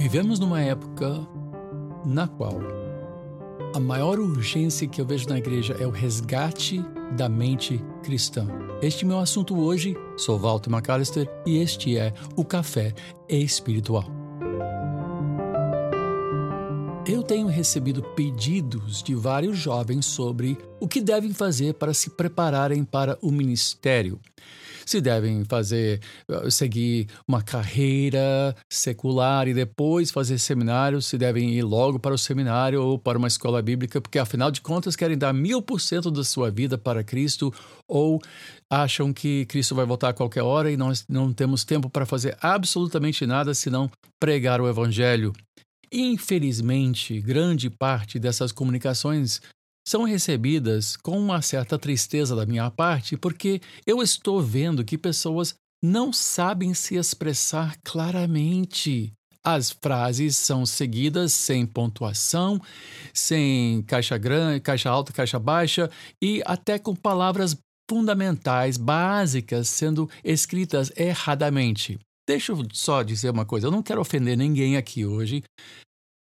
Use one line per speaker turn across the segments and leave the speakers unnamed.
Vivemos numa época na qual a maior urgência que eu vejo na igreja é o resgate da mente cristã. Este é meu assunto hoje. Sou Walter McAllister e este é o Café Espiritual. Eu tenho recebido pedidos de vários jovens sobre o que devem fazer para se prepararem para o ministério se devem fazer, eh, seguir uma carreira secular e depois fazer seminário, se devem ir logo para o seminário ou para uma escola bíblica, porque afinal de contas querem dar mil por cento da sua vida para Cristo ou acham que Cristo vai voltar a qualquer hora e nós não temos tempo para fazer absolutamente nada senão pregar o Evangelho. Infelizmente, grande parte dessas comunicações são recebidas com uma certa tristeza da minha parte, porque eu estou vendo que pessoas não sabem se expressar claramente. As frases são seguidas sem pontuação, sem caixa grande, caixa alta, caixa baixa e até com palavras fundamentais, básicas, sendo escritas erradamente. Deixa eu só dizer uma coisa: eu não quero ofender ninguém aqui hoje,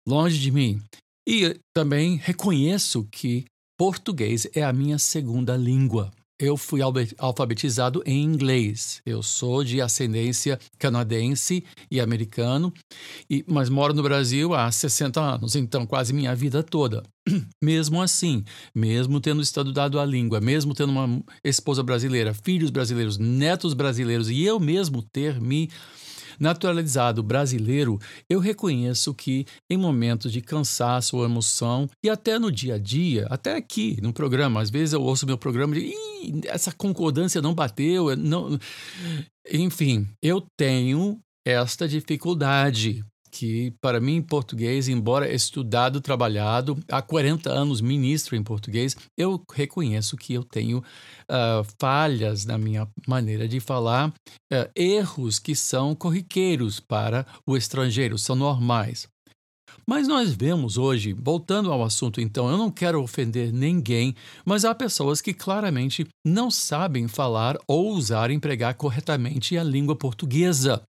longe de mim. E também reconheço que português é a minha segunda língua. Eu fui alfabetizado em inglês. Eu sou de ascendência canadense e americano, e, mas moro no Brasil há 60 anos, então quase minha vida toda. Mesmo assim, mesmo tendo estudado a língua, mesmo tendo uma esposa brasileira, filhos brasileiros, netos brasileiros e eu mesmo ter me naturalizado brasileiro, eu reconheço que em momentos de cansaço ou emoção, e até no dia a dia, até aqui no programa, às vezes eu ouço meu programa e essa concordância não bateu, não... enfim, eu tenho esta dificuldade que para mim em português, embora estudado, trabalhado, há 40 anos ministro em português, eu reconheço que eu tenho uh, falhas na minha maneira de falar, uh, erros que são corriqueiros para o estrangeiro, são normais. Mas nós vemos hoje, voltando ao assunto então, eu não quero ofender ninguém, mas há pessoas que claramente não sabem falar ou usar empregar corretamente a língua portuguesa.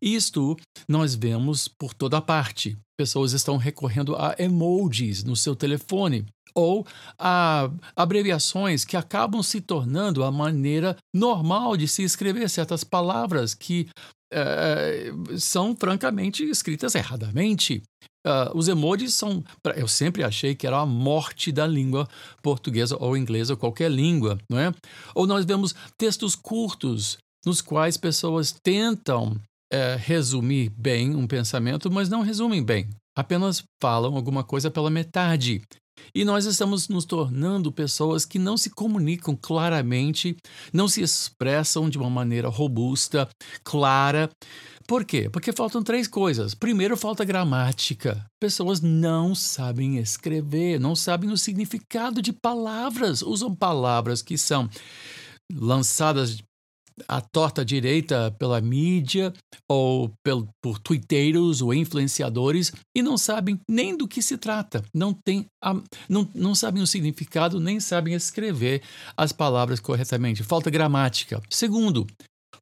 Isto nós vemos por toda parte. Pessoas estão recorrendo a emojis no seu telefone ou a abreviações que acabam se tornando a maneira normal de se escrever certas palavras que é, são francamente escritas erradamente. Uh, os emojis são. Eu sempre achei que era a morte da língua portuguesa ou inglesa ou qualquer língua, não é? Ou nós vemos textos curtos nos quais pessoas tentam é, resumir bem um pensamento, mas não resumem bem. Apenas falam alguma coisa pela metade. E nós estamos nos tornando pessoas que não se comunicam claramente, não se expressam de uma maneira robusta, clara. Por quê? Porque faltam três coisas. Primeiro, falta gramática. Pessoas não sabem escrever, não sabem o significado de palavras, usam palavras que são lançadas a torta direita pela mídia ou pel, por twitteiros ou influenciadores e não sabem nem do que se trata, não, tem a, não, não sabem o significado, nem sabem escrever as palavras corretamente. Falta gramática. Segundo,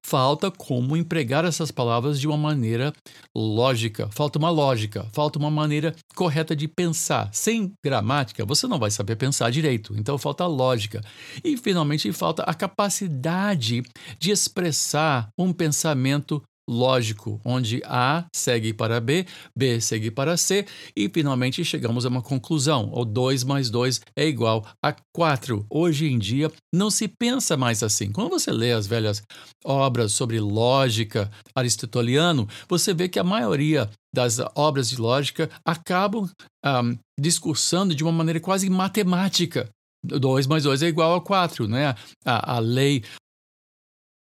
falta como empregar essas palavras de uma maneira lógica. Falta uma lógica, falta uma maneira correta de pensar. Sem gramática, você não vai saber pensar direito. Então falta lógica. E finalmente falta a capacidade de expressar um pensamento lógico, onde A segue para B, B segue para C e finalmente chegamos a uma conclusão. O 2 mais 2 é igual a 4. Hoje em dia não se pensa mais assim. Quando você lê as velhas obras sobre lógica aristoteliano, você vê que a maioria das obras de lógica acabam um, discursando de uma maneira quase matemática. 2 mais 2 é igual a 4, né? A, a lei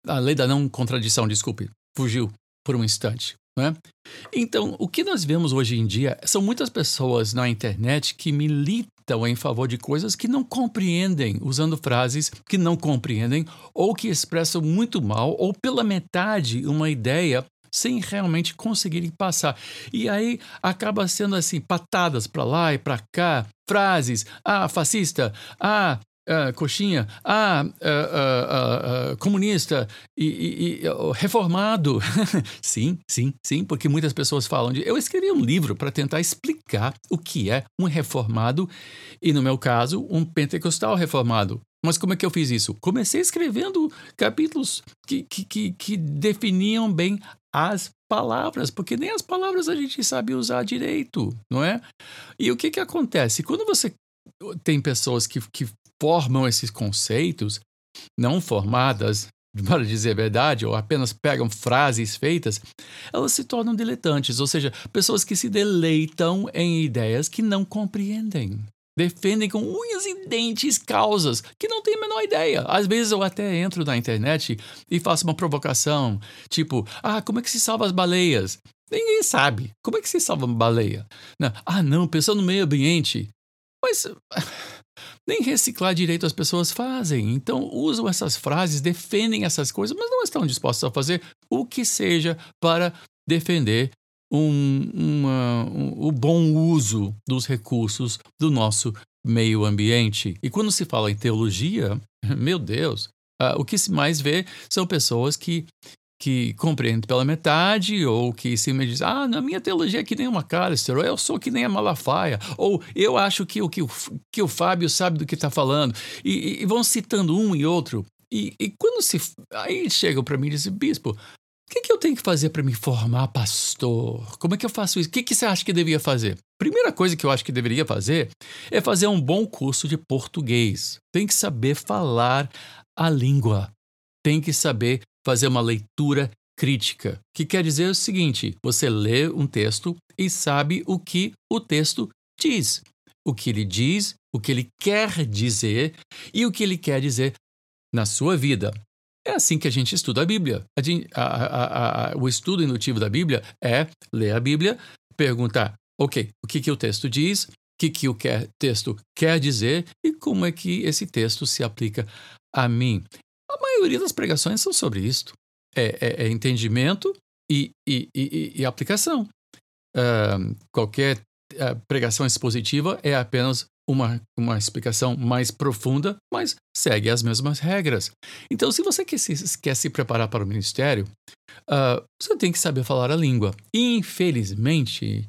a lei da não contradição, desculpe, fugiu por um instante. Né? Então, o que nós vemos hoje em dia são muitas pessoas na internet que militam em favor de coisas que não compreendem, usando frases que não compreendem ou que expressam muito mal ou pela metade uma ideia sem realmente conseguirem passar. E aí acaba sendo assim, patadas para lá e para cá, frases, ah, fascista, ah, uh, coxinha, ah, uh, uh, comunista e, e, e reformado. sim, sim, sim, porque muitas pessoas falam de. Eu escrevi um livro para tentar explicar o que é um reformado e, no meu caso, um pentecostal reformado. Mas como é que eu fiz isso? Comecei escrevendo capítulos que, que, que, que definiam bem as palavras, porque nem as palavras a gente sabe usar direito, não é? E o que, que acontece? Quando você tem pessoas que, que formam esses conceitos, não formadas, para dizer a verdade, ou apenas pegam frases feitas, elas se tornam diletantes, ou seja, pessoas que se deleitam em ideias que não compreendem defendem com unhas e dentes causas que não têm a menor ideia. Às vezes eu até entro na internet e faço uma provocação, tipo, ah, como é que se salva as baleias? Ninguém sabe. Como é que se salva uma baleia? Não. Ah, não, pensando no meio ambiente. Mas nem reciclar direito as pessoas fazem. Então usam essas frases, defendem essas coisas, mas não estão dispostos a fazer o que seja para defender um, uma, um, o bom uso dos recursos do nosso meio ambiente. E quando se fala em teologia, meu Deus, uh, o que se mais vê são pessoas que que compreendem pela metade, ou que se me diz, ah, na minha teologia é que nem uma McAllister, ou eu sou que nem a Malafaia, ou eu acho que, que, o, que o Fábio sabe do que está falando, e, e, vão citando um e outro. E, e quando se. Aí chegam para mim e dizem, bispo, o que, que eu tenho que fazer para me formar pastor? Como é que eu faço isso? O que, que você acha que devia fazer? Primeira coisa que eu acho que deveria fazer é fazer um bom curso de português. Tem que saber falar a língua. Tem que saber fazer uma leitura crítica, que quer dizer o seguinte: você lê um texto e sabe o que o texto diz, o que ele diz, o que ele quer dizer e o que ele quer dizer na sua vida. É assim que a gente estuda a Bíblia. A, a, a, o estudo indutivo da Bíblia é ler a Bíblia, perguntar, ok, o que, que o texto diz, o que, que o quer, texto quer dizer e como é que esse texto se aplica a mim. Maioria das pregações são sobre isto. É, é, é entendimento e, e, e, e aplicação. Uh, qualquer uh, pregação expositiva é apenas uma, uma explicação mais profunda, mas segue as mesmas regras. Então, se você quer se, quer se preparar para o ministério, uh, você tem que saber falar a língua. Infelizmente,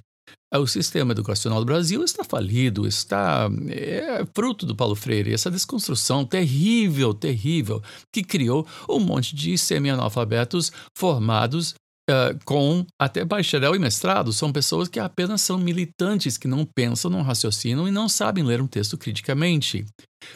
o sistema educacional do Brasil está falido, está é fruto do Paulo Freire, essa desconstrução terrível, terrível, que criou um monte de semi-analfabetos formados Uh, com até bacharel e mestrado, são pessoas que apenas são militantes, que não pensam, não raciocinam e não sabem ler um texto criticamente.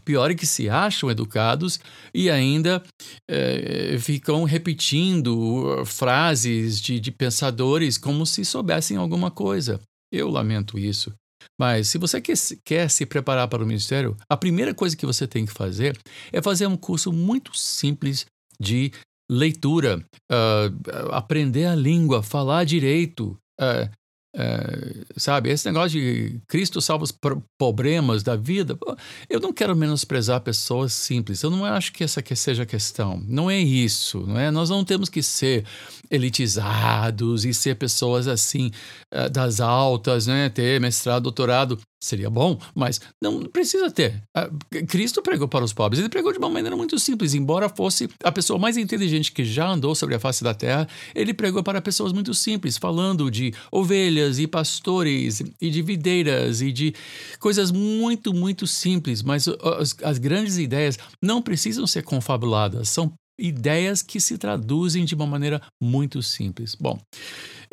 Pior é que se acham educados e ainda uh, ficam repetindo frases de, de pensadores como se soubessem alguma coisa. Eu lamento isso. Mas se você quer, quer, se preparar para o ministério, a primeira coisa que você tem que fazer é fazer um curso muito simples de leitura, uh, aprender a língua, falar direito, uh, uh, sabe? Esse negócio de Cristo salva os problemas da vida. Eu não quero menosprezar pessoas simples. Eu não acho que essa seja a questão. Não é isso, não é? Nós não temos que ser elitizados e ser pessoas assim das altas, né? Ter mestrado, doutorado seria bom, mas não precisa ter. Cristo pregou para os pobres. Ele pregou de uma maneira muito simples, embora fosse a pessoa mais inteligente que já andou sobre a face da terra. Ele pregou para pessoas muito simples, falando de ovelhas e pastores e de videiras e de coisas muito, muito simples. Mas as, as grandes ideias não precisam ser confabuladas, são ideias que se traduzem de uma maneira muito simples. Bom,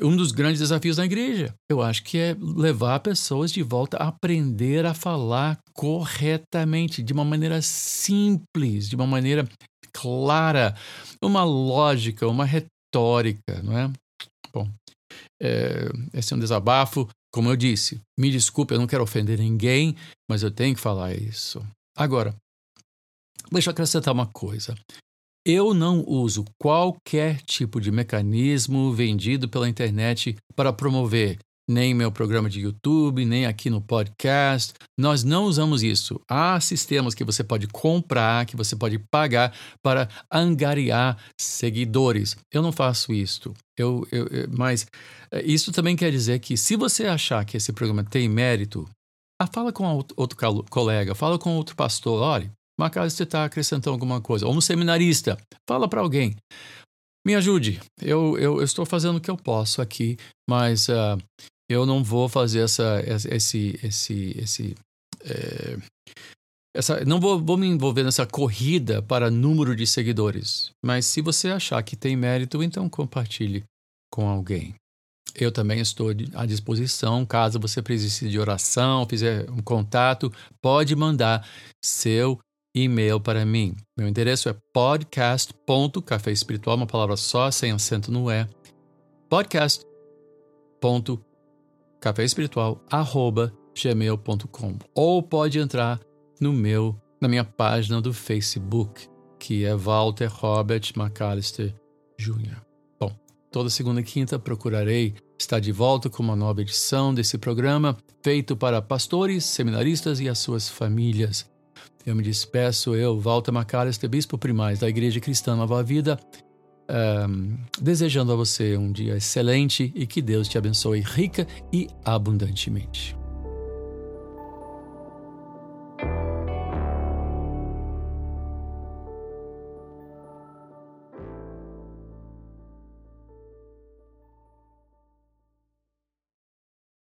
um dos grandes desafios da igreja, eu acho que é levar pessoas de volta a aprender a falar corretamente, de uma maneira simples, de uma maneira clara, uma lógica, uma retórica, não é? Bom, é, esse é um desabafo. Como eu disse, me desculpe, eu não quero ofender ninguém, mas eu tenho que falar isso. Agora, deixa eu acrescentar uma coisa. Eu não uso qualquer tipo de mecanismo vendido pela internet para promover nem meu programa de YouTube, nem aqui no podcast. Nós não usamos isso. Há sistemas que você pode comprar, que você pode pagar para angariar seguidores. Eu não faço isso. Eu, eu, eu, mas eh, isso também quer dizer que se você achar que esse programa tem mérito, ah, fala com outro colega, fala com outro pastor. Olha, Macalister está acrescentando alguma coisa. Ou um seminarista, fala para alguém. Me ajude. Eu, eu, eu, estou fazendo o que eu posso aqui, mas uh, eu não vou fazer essa, esse, esse, esse, é, essa, não vou, vou me envolver nessa corrida para número de seguidores. Mas se você achar que tem mérito, então compartilhe com alguém. Eu também estou à disposição, caso você precise de oração, fizer um contato, pode mandar seu e-mail para mim. Meu endereço é podcast.café espiritual, uma palavra só, sem acento no é. podcast.caféespiritual@gmail.com ou pode entrar no meu na minha página do Facebook, que é Walter Robert McAllister Jr. Toda segunda e quinta procurarei estar de volta com uma nova edição desse programa feito para pastores, seminaristas e as suas famílias. Eu me despeço, eu, Walter McAllister, Bispo Primaz da Igreja Cristã Nova Vida, um, desejando a você um dia excelente e que Deus te abençoe rica e abundantemente.